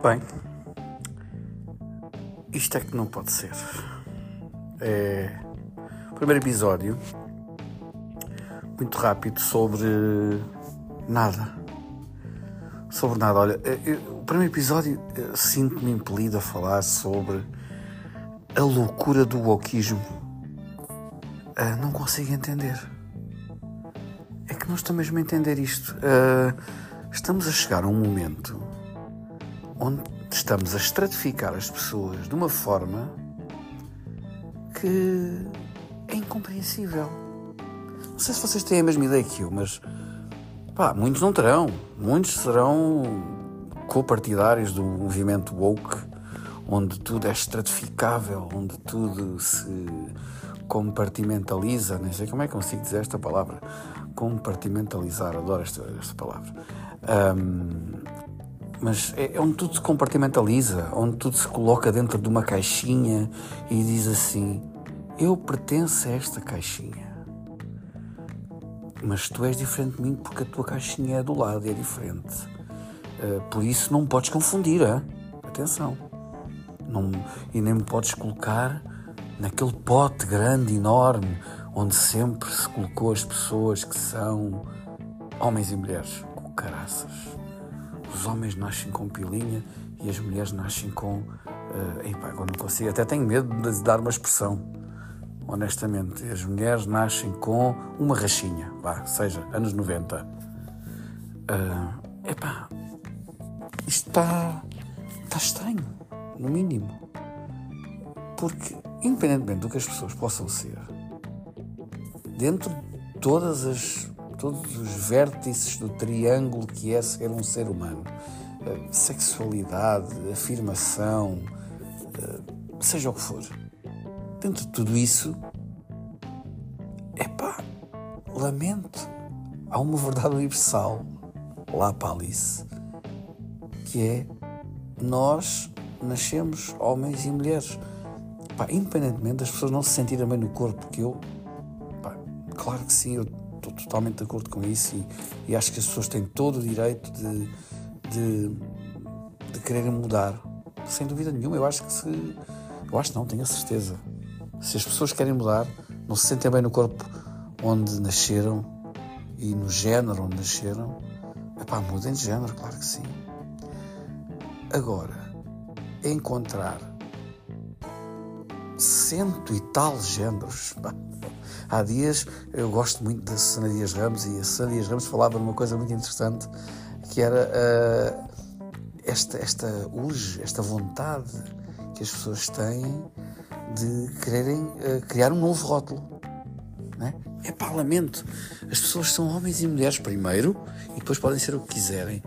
Bem, isto é que não pode ser. É o primeiro episódio, muito rápido, sobre nada. Sobre nada. Olha, eu, o primeiro episódio sinto-me impelido a falar sobre a loucura do wokismo. Uh, não consigo entender. É que não estou mesmo a entender isto. Uh, estamos a chegar a um momento onde estamos a estratificar as pessoas de uma forma que é incompreensível. Não sei se vocês têm a mesma ideia que eu, mas pá, muitos não terão. Muitos serão copartidários do movimento woke, onde tudo é estratificável, onde tudo se compartimentaliza. Nem sei como é que consigo dizer esta palavra. Compartimentalizar, adoro esta, esta palavra. Um, mas é, é onde tudo se compartimentaliza, onde tudo se coloca dentro de uma caixinha e diz assim: Eu pertenço a esta caixinha. Mas tu és diferente de mim porque a tua caixinha é do lado e é diferente. Uh, por isso não podes confundir, hein? atenção. Não, e nem me podes colocar naquele pote grande, enorme, onde sempre se colocou as pessoas que são homens e mulheres. Com caraças os homens nascem com pilinha e as mulheres nascem com. Uh, epá, agora não consigo, até tenho medo de dar uma expressão, honestamente. As mulheres nascem com uma rachinha, vá, seja, anos 90. Uh, epá, isto está. está estranho, no mínimo. Porque, independentemente do que as pessoas possam ser, dentro de todas as todos os vértices do triângulo que é ser um ser humano. Uh, sexualidade, afirmação, uh, seja o que for. Dentro de tudo isso, epá, lamento. Há uma verdade universal lá para Alice, que é nós nascemos homens e mulheres. Pá, independentemente das pessoas não se sentirem bem no corpo, porque eu, pá, claro que sim, eu estou totalmente de acordo com isso e, e, acho que as pessoas têm todo o direito de, de, de quererem mudar. Sem dúvida nenhuma, eu acho que se. Eu acho não, tenho a certeza. Se as pessoas querem mudar, não se sentem bem no corpo onde nasceram e no género onde nasceram, epá, mudem de género, claro que sim. Agora, encontrar cento e tal géneros. Há dias eu gosto muito da Susana Dias Ramos e a Susana Dias Ramos falava de uma coisa muito interessante que era uh, esta, esta urge, esta vontade que as pessoas têm de quererem uh, criar um novo rótulo. Né? É parlamento. As pessoas são homens e mulheres primeiro e depois podem ser o que quiserem.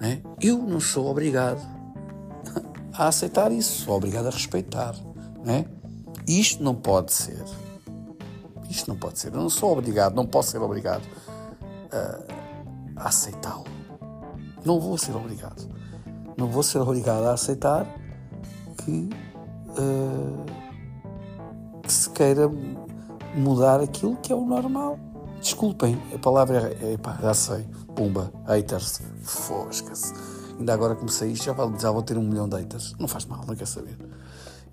Né? Eu não sou obrigado a aceitar isso, sou obrigado a respeitar. Né? Isto não pode ser. Isto não pode ser. Eu não sou obrigado, não posso ser obrigado a, a aceitá-lo. Não vou ser obrigado. Não vou ser obrigado a aceitar que, uh, que se queira mudar aquilo que é o normal. Desculpem, a palavra é, é pá, já sei, pumba, haters, fosca-se. Ainda agora comecei isto, já vou, já vou ter um milhão de haters. Não faz mal, não quer saber.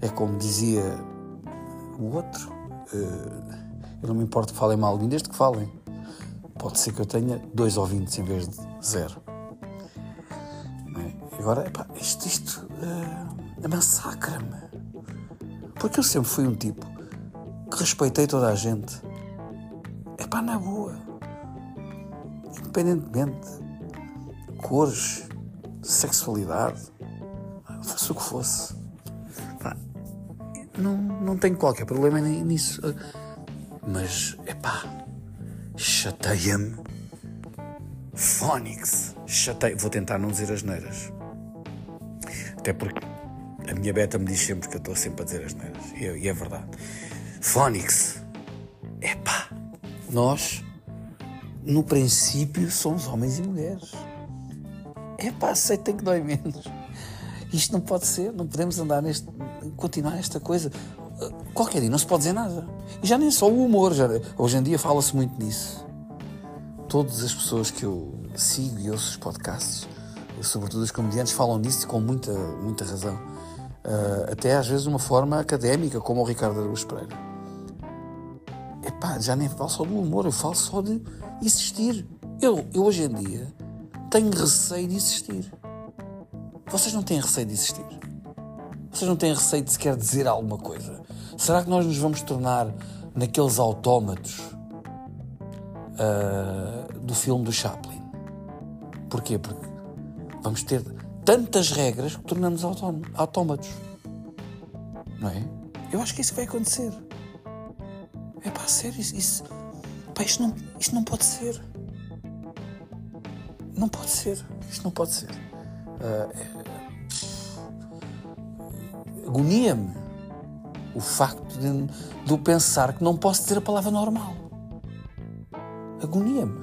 É como dizia o outro. Uh, eu não me importo que falem mal de mim, desde que falem. Pode ser que eu tenha dois ouvintes em vez de zero. É? Agora, epá, isto, isto uh, massacra-me. Porque eu sempre fui um tipo que respeitei toda a gente. É pá, na boa. Independentemente de cores, sexualidade, fosse o que fosse. Não, não tenho qualquer problema nisso. Mas, epá, chateia-me. Phonics. Chateia. Vou tentar não dizer as neiras. Até porque a minha beta me diz sempre que eu estou sempre a dizer as neiras. E, e é verdade. Phonics. Epá, nós, no princípio, somos homens e mulheres. Epá, aceitem que dói menos. Isto não pode ser, não podemos andar neste. continuar esta coisa qualquer dia não se pode dizer nada. E já nem só o humor, já, hoje em dia fala-se muito nisso. Todas as pessoas que eu sigo e ouço os podcasts sobretudo os comediantes, falam nisso com muita, muita razão. Uh, até às vezes de uma forma académica, como o Ricardo Araújo Pereira. Epá, já nem falo só do humor, eu falo só de existir. Eu, eu hoje em dia tenho receio de existir. Vocês não têm receio de existir? Vocês não têm receio de sequer dizer alguma coisa? Será que nós nos vamos tornar naqueles autómatos uh, do filme do Chaplin? Porquê? Porque vamos ter tantas regras que tornamos autómatos. Não é? Eu acho que isso vai acontecer. É pá, sério, isso, isso, pá, isto, não, isto não pode ser. Não pode ser. Isto não pode ser. Uh, é, agonia-me o facto de, de pensar que não posso dizer a palavra normal. Agonia-me.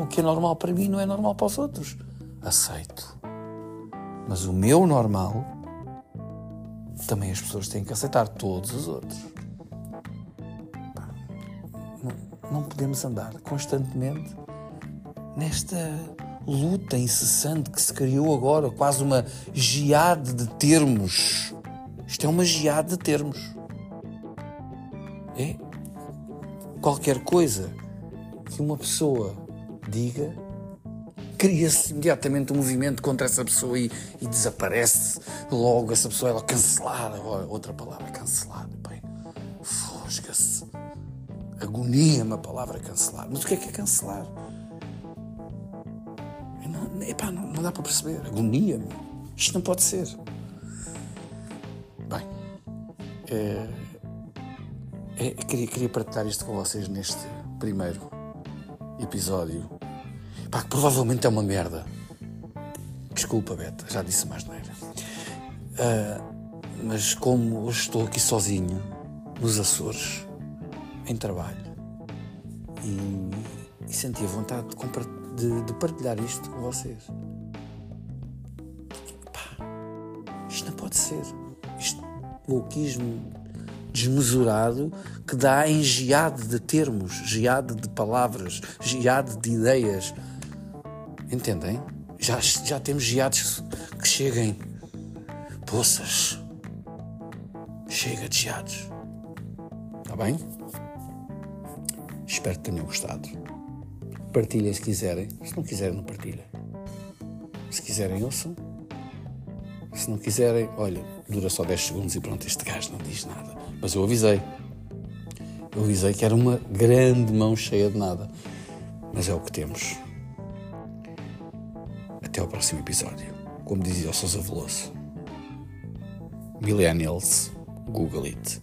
o que é normal para mim não é normal para os outros. Aceito. Mas o meu normal também as pessoas têm que aceitar, todos os outros. Pá, não, não podemos andar constantemente nesta luta incessante que se criou agora, quase uma geada de termos. Isto é uma geada de termos. É? Qualquer coisa que uma pessoa diga, cria-se imediatamente um movimento contra essa pessoa e, e desaparece logo essa pessoa, ela cancelada. Outra palavra, cancelada. Bem, fosga-se. Agonia-me a palavra cancelar. Mas o que é que é cancelar? Epá, não, não dá para perceber. Agonia-me. Isto não pode ser. Bem, é, é, queria, queria partilhar isto com vocês neste primeiro episódio. Pá, que provavelmente é uma merda. Desculpa, Beta, já disse mais neira. Uh, mas como hoje estou aqui sozinho, nos Açores, em trabalho, e, e senti a vontade de compartilhar de, de partilhar isto com vocês. Pá, isto não pode ser. Isto louquismo desmesurado que dá em geado de termos, geado de palavras, geado de ideias. Entendem? Já, já temos geados que cheguem. Poças. Chega de geados. Está bem? Espero que tenham gostado. Partilhem se quiserem. Se não quiserem, não partilhem. Se quiserem, ouçam. Se não quiserem, olha, dura só 10 segundos e pronto, este gajo não diz nada. Mas eu avisei. Eu avisei que era uma grande mão cheia de nada. Mas é o que temos. Até ao próximo episódio. Como dizia o Sousa Veloso. Millennials, Google it.